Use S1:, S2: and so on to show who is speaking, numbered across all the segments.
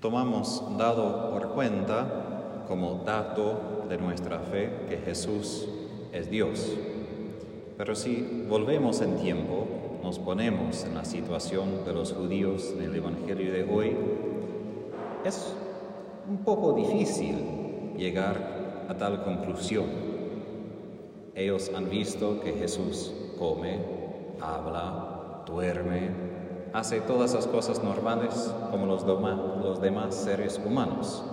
S1: Tomamos dado por cuenta como dato de nuestra fe que Jesús es Dios. Pero si volvemos en tiempo, nos ponemos en la situación de los judíos en el Evangelio de hoy, es un poco difícil llegar a tal conclusión. Ellos han visto que Jesús come, habla, duerme, hace todas las cosas normales como los, los demás seres humanos.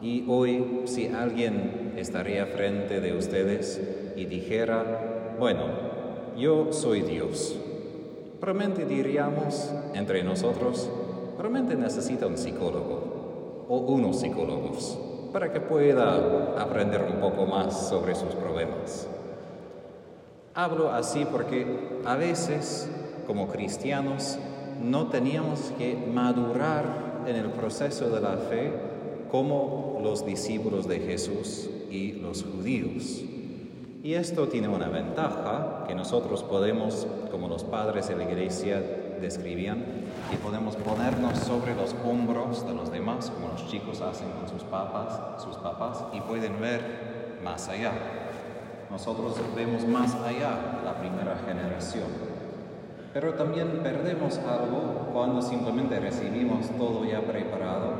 S1: Y hoy, si alguien estaría frente de ustedes y dijera, bueno, yo soy Dios, probablemente diríamos entre nosotros, probablemente necesita un psicólogo o unos psicólogos para que pueda aprender un poco más sobre sus problemas. Hablo así porque a veces, como cristianos, no teníamos que madurar en el proceso de la fe como los discípulos de Jesús y los judíos. Y esto tiene una ventaja que nosotros podemos, como los padres de la iglesia describían, y podemos ponernos sobre los hombros de los demás, como los chicos hacen con sus papás, sus papás, y pueden ver más allá. Nosotros vemos más allá de la primera generación. Pero también perdemos algo cuando simplemente recibimos todo ya preparado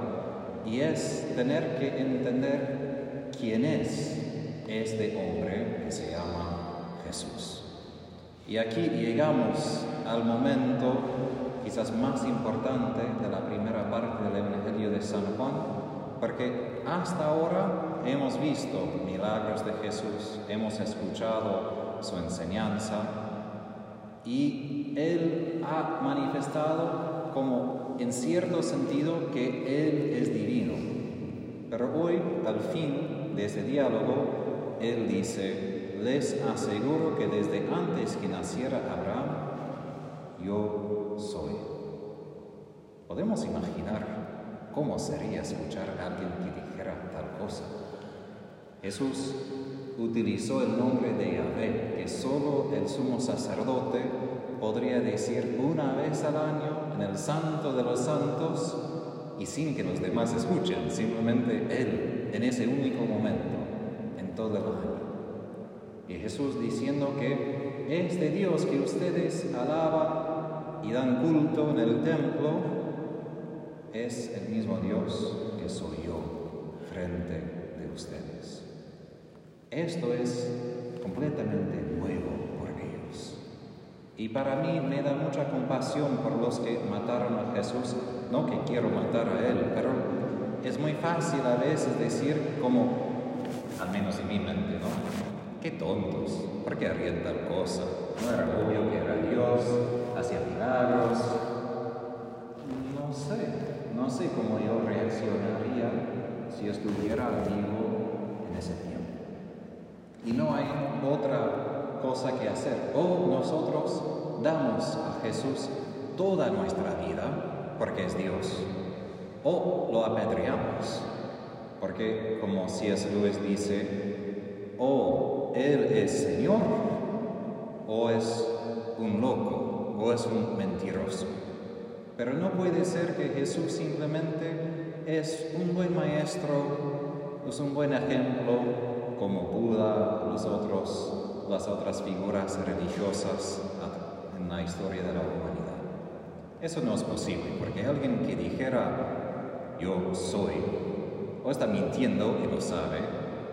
S1: y es tener que entender quién es este hombre que se llama Jesús. Y aquí llegamos al momento quizás más importante de la primera parte del Evangelio de San Juan, porque hasta ahora hemos visto milagros de Jesús, hemos escuchado su enseñanza y Él ha manifestado como en cierto sentido que Él es divino. Pero hoy, al fin de ese diálogo, él dice, les aseguro que desde antes que naciera Abraham, yo soy. Podemos imaginar cómo sería escuchar a alguien que dijera tal cosa. Jesús utilizó el nombre de Yahvé, el sumo sacerdote podría decir una vez al año en el santo de los santos y sin que los demás escuchen, simplemente Él en ese único momento todo el año. Y Jesús diciendo que este Dios que ustedes alaban y dan culto en el templo es el mismo Dios que soy yo frente de ustedes. Esto es completamente nuevo por ellos. Y para mí me da mucha compasión por los que mataron a Jesús. No que quiero matar a Él, pero es muy fácil a veces decir como al menos en mi mente, ¿no? Qué tontos, ¿por qué harían tal cosa? No era obvio que era Dios, hacía milagros. No sé, no sé cómo yo reaccionaría si estuviera vivo en ese tiempo. Y no hay otra cosa que hacer. O nosotros damos a Jesús toda nuestra vida porque es Dios, o lo apedreamos porque como C.S. Lewis dice, o Él es Señor, o es un loco, o es un mentiroso. Pero no puede ser que Jesús simplemente es un buen maestro, es un buen ejemplo, como Buda, los otros, las otras figuras religiosas en la historia de la humanidad. Eso no es posible, porque alguien que dijera, yo soy, o está mintiendo y lo sabe,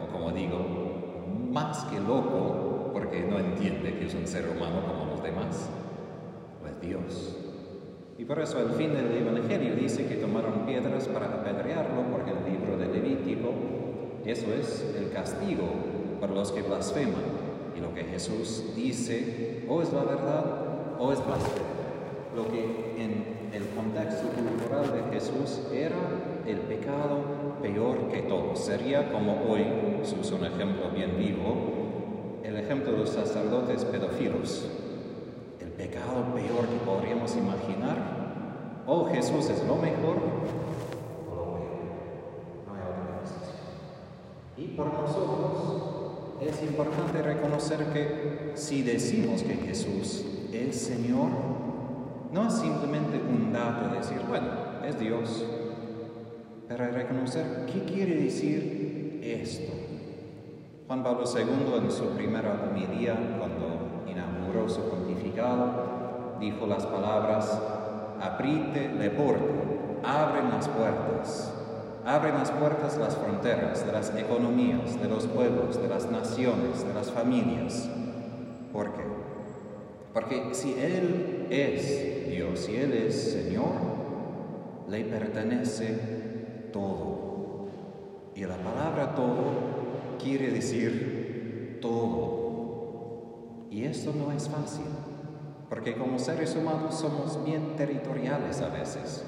S1: o como digo, más que loco porque no entiende que es un ser humano como los demás, pues Dios. Y por eso al fin del Evangelio dice que tomaron piedras para apedrearlo, porque el libro de Levítico, eso es el castigo para los que blasfeman. Y lo que Jesús dice, o es la verdad o es blasfemo. Lo que en el contexto cultural de Jesús era el pecado peor que todo. Sería como hoy, se usa un ejemplo bien vivo, el ejemplo de los sacerdotes pedófilos. El pecado peor que podríamos imaginar. Oh, Jesús es lo mejor o lo peor. No hay otra cosa. Y por nosotros es importante reconocer que si decimos que Jesús es Señor, no es simplemente un dato de decir, bueno, es Dios, para reconocer qué quiere decir esto. Juan Pablo II en su primera homilía, cuando inauguró su pontificado, dijo las palabras, aprite le porte, abren las puertas, abren las puertas las fronteras de las economías, de los pueblos, de las naciones, de las familias. ¿Por qué? Porque si Él es Dios, si Él es Señor, le pertenece todo. Y la palabra todo quiere decir todo. Y esto no es fácil, porque como seres humanos somos bien territoriales a veces.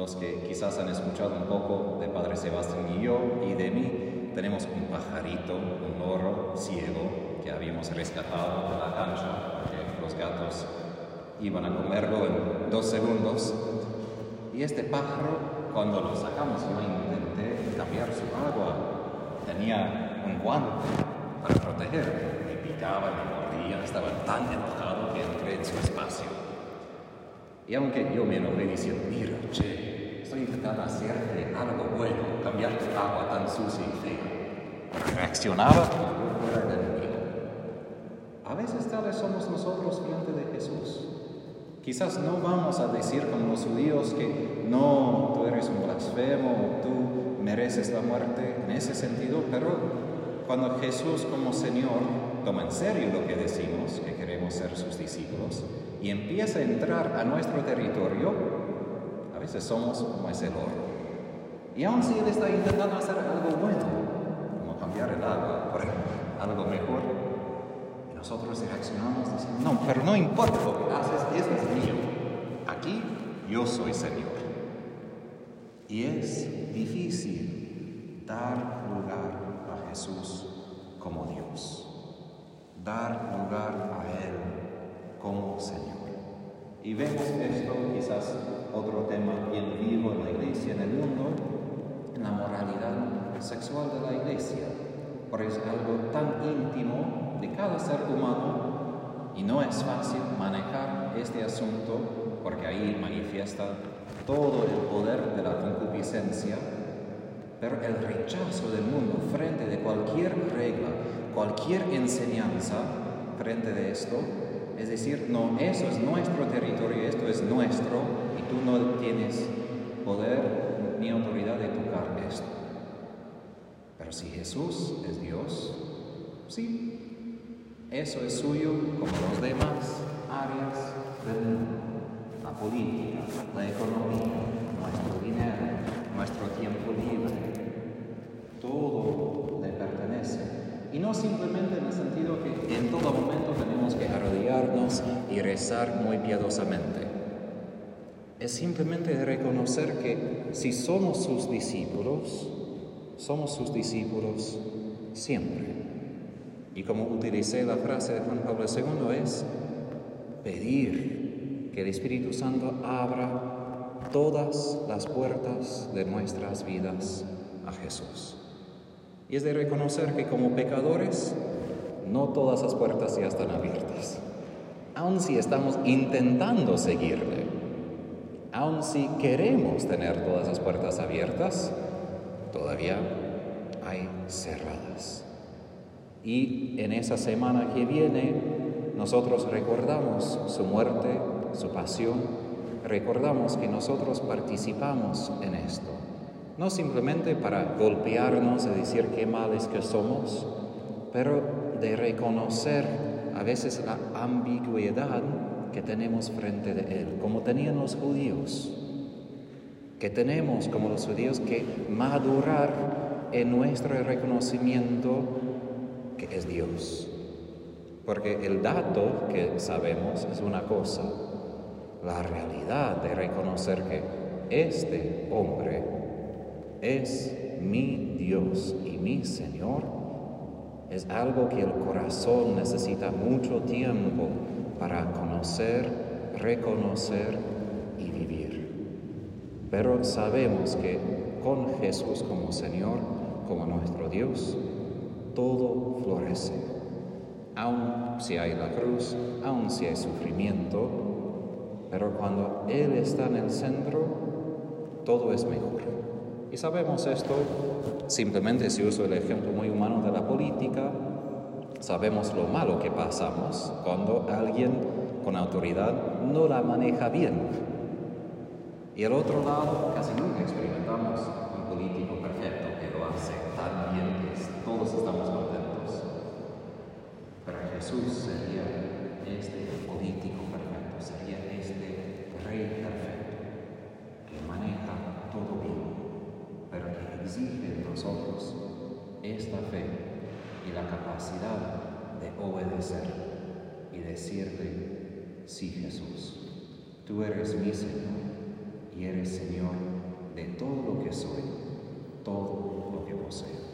S1: Los que quizás han escuchado un poco de Padre Sebastián y yo y de mí, tenemos un pajarito, un loro ciego que habíamos rescatado de la cancha, porque los gatos iban a comerlo en dos segundos. Y este pájaro, cuando lo sacamos, no intenté cambiar su agua. Tenía un guante para proteger. Me picaba, me mordía, estaba tan enojado que entré en su espacio. Y aunque yo me enojé diciendo, mira, che, estoy intentando hacerte algo bueno, cambiar tu agua tan sucia y fea. Reaccionaba como fuera el enemigo. A veces tales somos nosotros frente de Jesús. Quizás no vamos a decir como los judíos que no, tú eres un blasfemo, tú mereces la muerte en ese sentido, pero cuando Jesús como Señor toma en serio lo que decimos, que queremos ser sus discípulos, y empieza a entrar a nuestro territorio, a veces somos como ese oro. Y aun si Él está intentando hacer algo bueno, como cambiar el agua por algo mejor, y nosotros reaccionamos diciendo, no, pero no importa lo que haces, eso es mío. Aquí yo soy Señor. Y es difícil dar lugar a Jesús como Dios, dar lugar como Señor. Y vemos esto, quizás otro tema bien vivo en la iglesia, en el mundo, en la moralidad sexual de la iglesia, porque es algo tan íntimo de cada ser humano y no es fácil manejar este asunto porque ahí manifiesta todo el poder de la concupiscencia, pero el rechazo del mundo frente de cualquier regla, cualquier enseñanza frente de esto, es decir, no, eso es nuestro territorio, esto es nuestro y tú no tienes poder ni autoridad de tocar esto. Pero si Jesús es Dios, sí, eso es suyo como los demás áreas del mundo, la política, la economía, nuestro dinero, nuestro tiempo libre, todo le pertenece. Y no simplemente en el sentido que en todo momento tenemos que arrodillarnos y rezar muy piadosamente. Es simplemente reconocer que si somos sus discípulos, somos sus discípulos siempre. Y como utilicé la frase de Juan Pablo II es pedir que el Espíritu Santo abra todas las puertas de nuestras vidas a Jesús. Y es de reconocer que como pecadores no todas las puertas ya están abiertas. Aun si estamos intentando seguirle, aun si queremos tener todas las puertas abiertas, todavía hay cerradas. Y en esa semana que viene, nosotros recordamos su muerte, su pasión, recordamos que nosotros participamos en esto. No simplemente para golpearnos y decir qué males que somos, pero de reconocer a veces la ambigüedad que tenemos frente de Él, como tenían los judíos, que tenemos como los judíos que madurar en nuestro reconocimiento que es Dios. Porque el dato que sabemos es una cosa, la realidad de reconocer que este hombre es mi Dios y mi Señor es algo que el corazón necesita mucho tiempo para conocer, reconocer y vivir. Pero sabemos que con Jesús como Señor, como nuestro Dios, todo florece. Aun si hay la cruz, aun si hay sufrimiento, pero cuando Él está en el centro, todo es mejor. Y sabemos esto simplemente si uso el ejemplo muy humano de la política, sabemos lo malo que pasamos cuando alguien con autoridad no la maneja bien. Y el otro lado, casi nunca experimentamos un político perfecto que lo hace tan bien que todos estamos contentos. Pero Jesús sería este político perfecto, sería este rey perfecto que maneja todo bien, pero que exige de nosotros esta fe y la capacidad de obedecer y decirle, sí Jesús, tú eres mi Señor y eres Señor de todo lo que soy, todo lo que poseo.